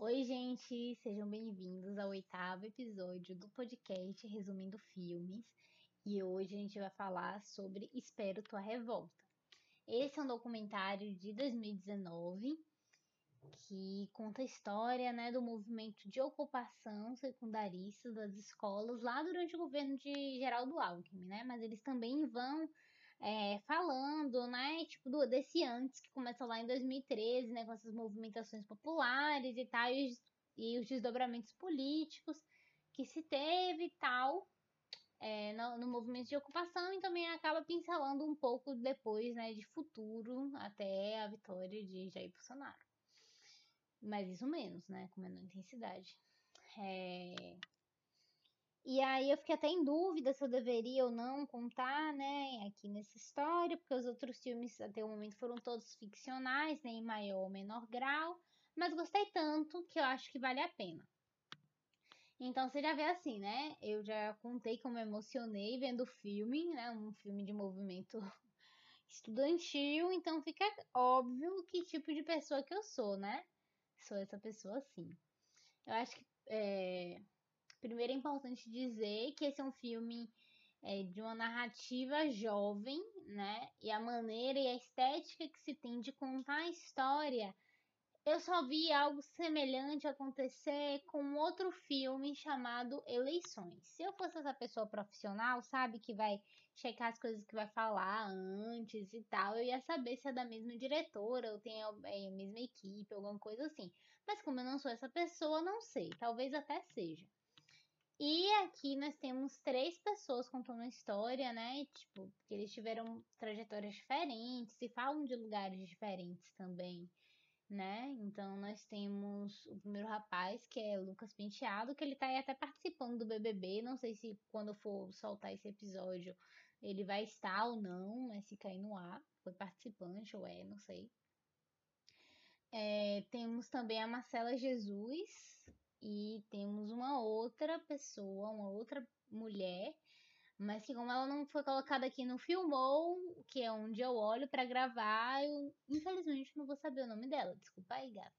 Oi, gente, sejam bem-vindos ao oitavo episódio do podcast Resumindo Filmes. E hoje a gente vai falar sobre Espero Tua Revolta. Esse é um documentário de 2019 que conta a história né, do movimento de ocupação secundarista das escolas lá durante o governo de Geraldo Alckmin, né? Mas eles também vão é, falando, né, tipo, do, desse antes, que começa lá em 2013, né, com essas movimentações populares e tal, e os, e os desdobramentos políticos que se teve e tal, é, no, no, movimento de ocupação, e também acaba pincelando um pouco depois, né, de futuro, até a vitória de Jair Bolsonaro. Mas isso menos, né, com menor intensidade. É... E aí eu fiquei até em dúvida se eu deveria ou não contar, né, aqui nessa história, porque os outros filmes até o momento foram todos ficcionais, né, em maior ou menor grau, mas gostei tanto que eu acho que vale a pena. Então você já vê assim, né? Eu já contei como eu emocionei vendo o filme, né? Um filme de movimento estudantil, então fica óbvio que tipo de pessoa que eu sou, né? Sou essa pessoa assim. Eu acho que é, Primeiro é importante dizer que esse é um filme é, de uma narrativa jovem, né? E a maneira e a estética que se tem de contar a história. Eu só vi algo semelhante acontecer com outro filme chamado Eleições. Se eu fosse essa pessoa profissional, sabe, que vai checar as coisas que vai falar antes e tal, eu ia saber se é da mesma diretora ou tem é, a mesma equipe, alguma coisa assim. Mas como eu não sou essa pessoa, não sei. Talvez até seja. E aqui nós temos três pessoas contando a história, né? Tipo, que eles tiveram trajetórias diferentes e falam de lugares diferentes também, né? Então nós temos o primeiro rapaz, que é Lucas Penteado, que ele tá aí até participando do BBB. Não sei se quando for soltar esse episódio ele vai estar ou não, mas se cair no ar, foi participante ou é, não sei. É, temos também a Marcela Jesus, e temos uma outra pessoa, uma outra mulher, mas que como ela não foi colocada aqui no Filmou, que é onde eu olho para gravar, eu infelizmente não vou saber o nome dela. Desculpa aí, gata.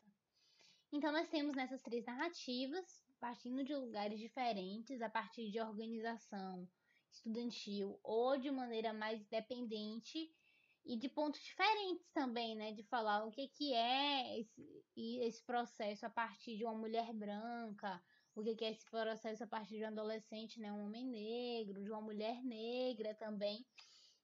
Então nós temos nessas três narrativas, partindo de lugares diferentes, a partir de organização estudantil ou de maneira mais dependente, e de pontos diferentes também, né? De falar o que, que é esse, esse processo a partir de uma mulher branca, o que, que é esse processo a partir de um adolescente, né? Um homem negro, de uma mulher negra também,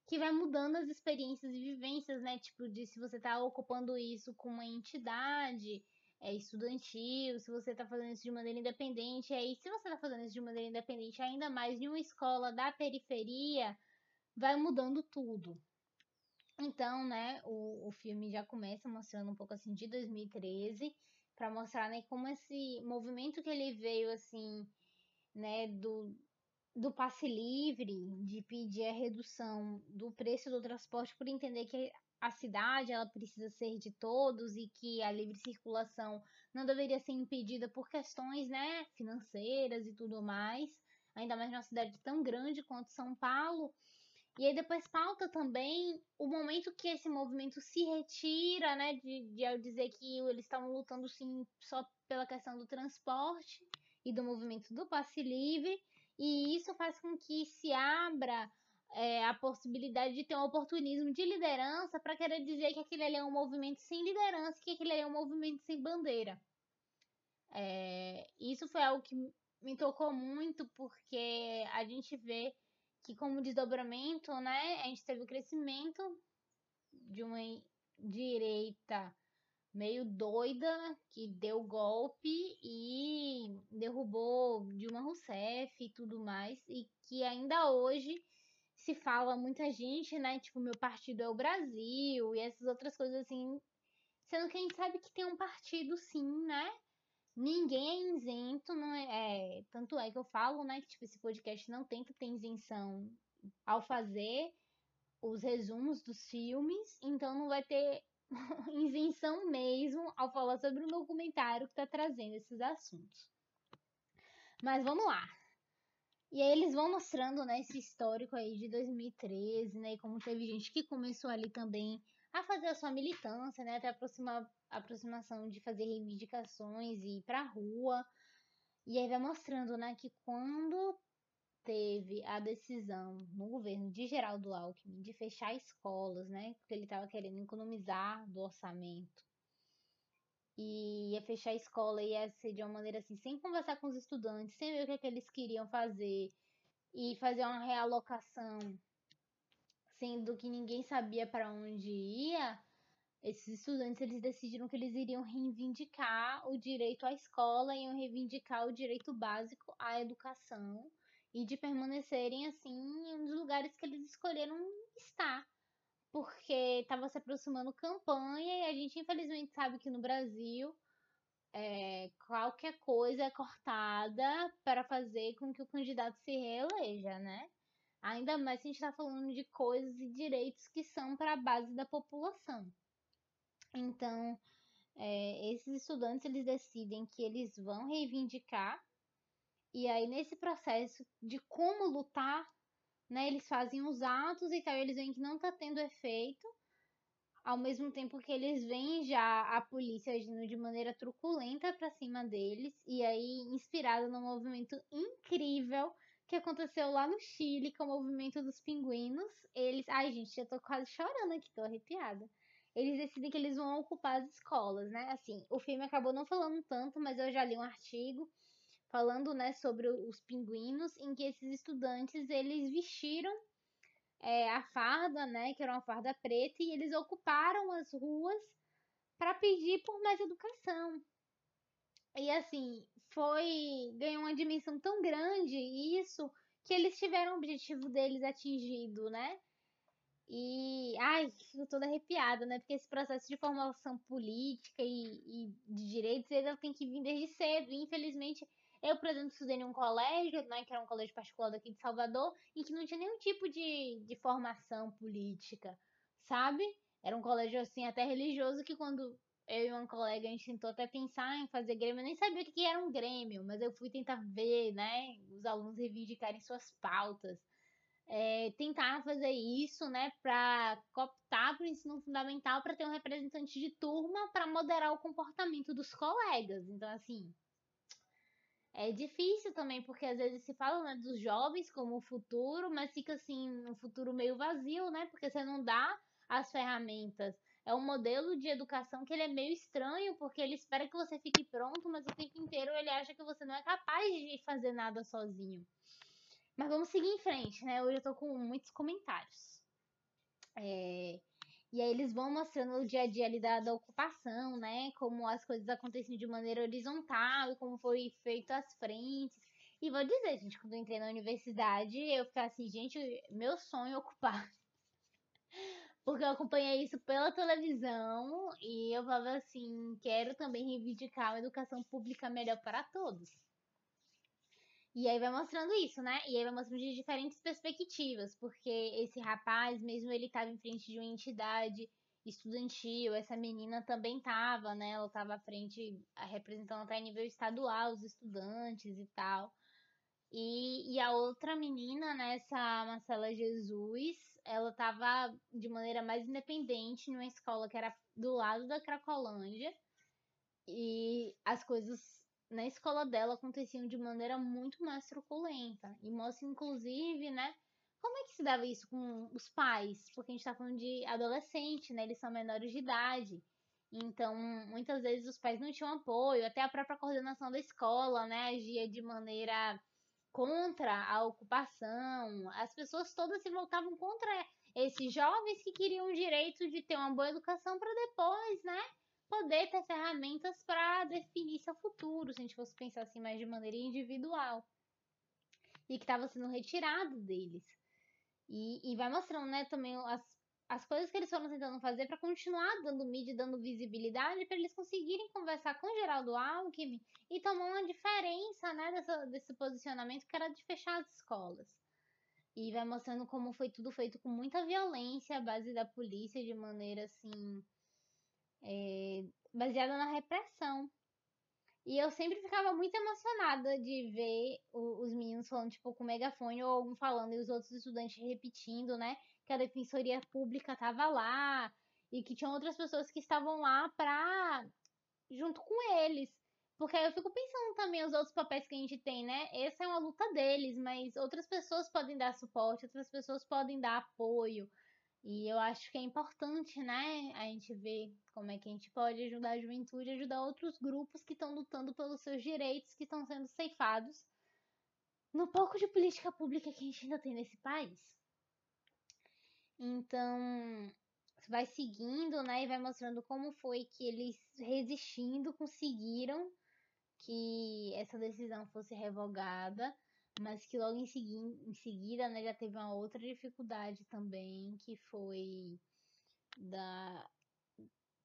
que vai mudando as experiências e vivências, né? Tipo, de se você está ocupando isso com uma entidade é, estudantil, se você está fazendo isso de maneira independente, aí se você está fazendo isso de maneira independente, ainda mais em uma escola da periferia, vai mudando tudo. Então, né, o, o filme já começa mostrando um pouco assim de 2013 para mostrar, né, como esse movimento que ele veio assim, né, do do passe livre, de pedir a redução do preço do transporte por entender que a cidade ela precisa ser de todos e que a livre circulação não deveria ser impedida por questões, né, financeiras e tudo mais, ainda mais numa cidade tão grande quanto São Paulo. E aí depois pauta também o momento que esse movimento se retira, né, de, de dizer que eles estavam lutando sim só pela questão do transporte e do movimento do passe livre, e isso faz com que se abra é, a possibilidade de ter um oportunismo de liderança para querer dizer que aquele ali é um movimento sem liderança, que aquele ali é um movimento sem bandeira. É, isso foi algo que me tocou muito porque a gente vê que como desdobramento, né, a gente teve o crescimento de uma direita meio doida que deu golpe e derrubou Dilma Rousseff e tudo mais e que ainda hoje se fala muita gente, né, tipo meu partido é o Brasil e essas outras coisas assim, sendo que a gente sabe que tem um partido sim, né? Ninguém é isento, não é, é, tanto é que eu falo, né, que tipo, esse podcast não tenta ter isenção ao fazer os resumos dos filmes, então não vai ter isenção mesmo ao falar sobre um documentário que está trazendo esses assuntos. Mas vamos lá. E aí eles vão mostrando, né, esse histórico aí de 2013, né, e como teve gente que começou ali também a fazer a sua militância, né? Até aproximar, aproximação de fazer reivindicações e ir pra rua. E aí vai mostrando, né, que quando teve a decisão no governo de Geraldo Alckmin de fechar escolas, né? Porque ele estava querendo economizar do orçamento. E ia fechar a escola ia ser de uma maneira assim, sem conversar com os estudantes, sem ver o que, é que eles queriam fazer e fazer uma realocação, sendo que ninguém sabia para onde ia. Esses estudantes eles decidiram que eles iriam reivindicar o direito à escola, iam reivindicar o direito básico à educação e de permanecerem assim nos lugares que eles escolheram estar. Porque estava se aproximando campanha e a gente infelizmente sabe que no Brasil é, qualquer coisa é cortada para fazer com que o candidato se reeleja, né? Ainda mais se a gente está falando de coisas e direitos que são para a base da população. Então, é, esses estudantes eles decidem que eles vão reivindicar e aí, nesse processo de como lutar, né, eles fazem os atos e tal, e eles veem que não tá tendo efeito, ao mesmo tempo que eles veem já a polícia agindo de maneira truculenta para cima deles, e aí, inspirado num movimento incrível que aconteceu lá no Chile, com o movimento dos pinguinos, eles. Ai, gente, já tô quase chorando aqui, tô arrepiada. Eles decidem que eles vão ocupar as escolas, né? Assim, o filme acabou não falando tanto, mas eu já li um artigo falando né, sobre os pinguinos, em que esses estudantes eles vestiram é, a farda, né, que era uma farda preta, e eles ocuparam as ruas para pedir por mais educação. E assim, foi ganhou uma dimensão tão grande isso que eles tiveram o objetivo deles atingido, né? E, ai, fico toda arrepiada, né? Porque esse processo de formação política e, e de direitos, ele tem que vir desde cedo. E, infelizmente, eu, por exemplo, estudei em um colégio, né, que era um colégio particular daqui de Salvador, e que não tinha nenhum tipo de, de formação política, sabe? Era um colégio, assim, até religioso, que quando eu e uma colega, a gente tentou até pensar em fazer grêmio, eu nem sabia o que era um grêmio, mas eu fui tentar ver, né, os alunos reivindicarem suas pautas. É, tentar fazer isso, né, para cooptar para o ensino fundamental, para ter um representante de turma para moderar o comportamento dos colegas. Então, assim, é difícil também, porque às vezes se fala né, dos jovens como o futuro, mas fica assim, um futuro meio vazio, né? Porque você não dá as ferramentas. É um modelo de educação que ele é meio estranho, porque ele espera que você fique pronto, mas o tempo inteiro ele acha que você não é capaz de fazer nada sozinho. Mas vamos seguir em frente, né? Hoje eu tô com muitos comentários. É... E aí eles vão mostrando o dia a dia ali da, da ocupação, né? Como as coisas aconteciam de maneira horizontal e como foi feito as frentes. E vou dizer, gente, quando eu entrei na universidade, eu ficava assim, gente, meu sonho é ocupar. Porque eu acompanhei isso pela televisão e eu falava assim, quero também reivindicar uma educação pública melhor para todos. E aí vai mostrando isso, né? E aí vai mostrando de diferentes perspectivas, porque esse rapaz, mesmo ele estava em frente de uma entidade estudantil, essa menina também estava, né? Ela estava à frente, representando até nível estadual os estudantes e tal. E, e a outra menina, né, essa Marcela Jesus, ela estava de maneira mais independente numa escola que era do lado da Cracolândia. E as coisas na escola dela aconteciam de maneira muito mais truculenta. E mostra, inclusive, né, como é que se dava isso com os pais? Porque a gente tá falando de adolescente, né? Eles são menores de idade. Então, muitas vezes os pais não tinham apoio, até a própria coordenação da escola, né, agia de maneira contra a ocupação. As pessoas todas se voltavam contra esses jovens que queriam o direito de ter uma boa educação para depois, né, poder ter ferramentas para definir seu futuro, se a gente fosse pensar assim mais de maneira individual. E que estava sendo retirado deles. E, e vai mostrando, né, também as, as coisas que eles foram tentando fazer para continuar dando mídia, dando visibilidade, para eles conseguirem conversar com Geraldo Alckmin e tomar uma diferença, né, dessa, desse posicionamento que era de fechar as escolas. E vai mostrando como foi tudo feito com muita violência, à base da polícia, de maneira assim é, baseada na repressão. E eu sempre ficava muito emocionada de ver os meninos falando, tipo, com megafone ou algum falando e os outros estudantes repetindo, né? Que a defensoria pública tava lá e que tinham outras pessoas que estavam lá pra. junto com eles. Porque eu fico pensando também os outros papéis que a gente tem, né? Essa é uma luta deles, mas outras pessoas podem dar suporte, outras pessoas podem dar apoio. E eu acho que é importante, né, a gente ver como é que a gente pode ajudar a juventude, ajudar outros grupos que estão lutando pelos seus direitos, que estão sendo ceifados no pouco de política pública que a gente ainda tem nesse país. Então, vai seguindo, né, e vai mostrando como foi que eles resistindo conseguiram que essa decisão fosse revogada, mas que logo em, segui em seguida, né, já teve uma outra dificuldade também, que foi da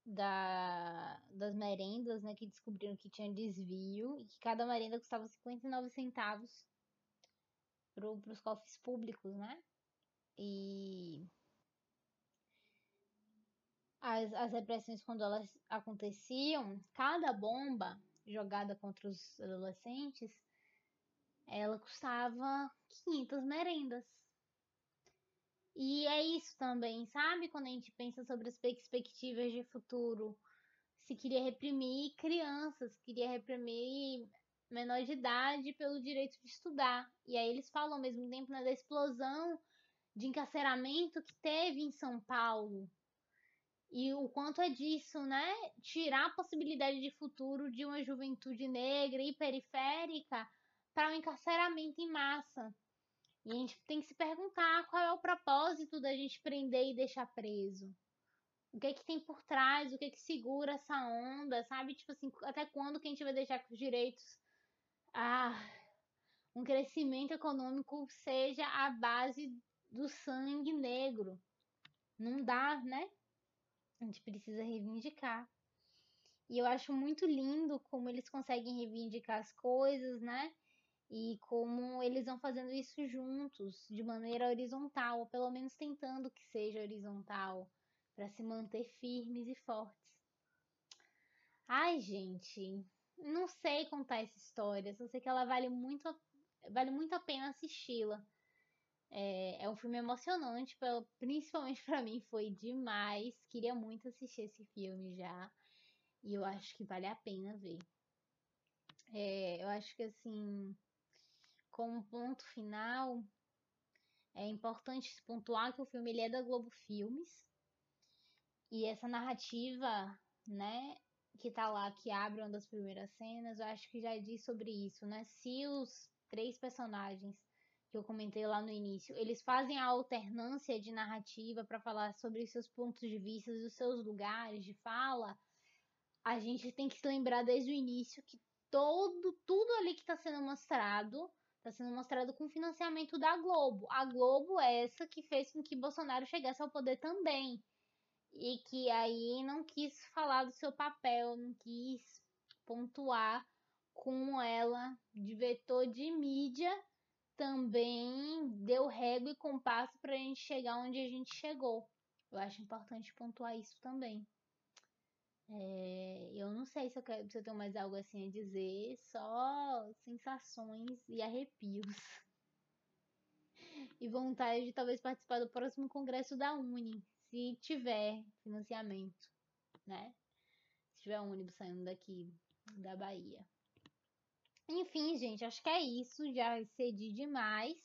da, das merendas, né, que descobriram que tinha desvio e que cada merenda custava 59 centavos para os cofres públicos, né? E as, as repressões, quando elas aconteciam, cada bomba jogada contra os adolescentes, ela custava 500 merendas. E é isso também, sabe? Quando a gente pensa sobre as perspectivas de futuro, se queria reprimir crianças, queria reprimir menor de idade pelo direito de estudar. E aí eles falam ao mesmo tempo né, da explosão de encarceramento que teve em São Paulo. E o quanto é disso, né? Tirar a possibilidade de futuro de uma juventude negra e periférica para o um encarceramento em massa. E a gente tem que se perguntar qual é propósito da gente prender e deixar preso. O que é que tem por trás, o que é que segura essa onda, sabe? Tipo assim, até quando que a gente vai deixar que os direitos ah, um crescimento econômico seja a base do sangue negro. Não dá, né? A gente precisa reivindicar. E eu acho muito lindo como eles conseguem reivindicar as coisas, né? E como eles vão fazendo isso juntos, de maneira horizontal, ou pelo menos tentando que seja horizontal, para se manter firmes e fortes. Ai, gente, não sei contar essa história, só sei que ela vale muito, vale muito a pena assisti-la. É, é, um filme emocionante, principalmente para mim foi demais. Queria muito assistir esse filme já. E eu acho que vale a pena ver. É, eu acho que assim, como ponto final, é importante pontuar que o filme ele é da Globo Filmes. E essa narrativa, né, que tá lá, que abre uma das primeiras cenas, eu acho que já diz sobre isso, né? Se os três personagens que eu comentei lá no início, eles fazem a alternância de narrativa para falar sobre seus pontos de vista, os seus lugares de fala, a gente tem que se lembrar desde o início que todo tudo ali que está sendo mostrado está sendo mostrado com financiamento da Globo. A Globo é essa que fez com que Bolsonaro chegasse ao poder também e que aí não quis falar do seu papel, não quis pontuar como ela, de vetor de mídia, também deu régua e compasso para a gente chegar onde a gente chegou. Eu acho importante pontuar isso também. É, eu não sei se eu, quero, se eu tenho mais algo assim a dizer, só sensações e arrepios. e vontade de talvez participar do próximo congresso da Uni, se tiver financiamento, né? Se tiver um ônibus saindo daqui da Bahia. Enfim, gente, acho que é isso. Já excedi demais.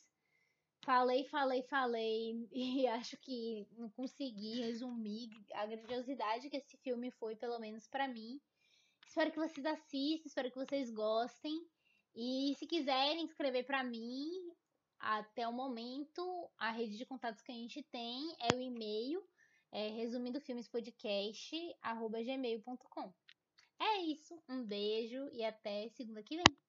Falei, falei, falei e acho que não consegui resumir a grandiosidade que esse filme foi, pelo menos para mim. Espero que vocês assistam, espero que vocês gostem. E se quiserem escrever para mim, até o momento, a rede de contatos que a gente tem é o e-mail é resumindo filmes podcast arroba gmail.com. É isso, um beijo e até segunda que vem.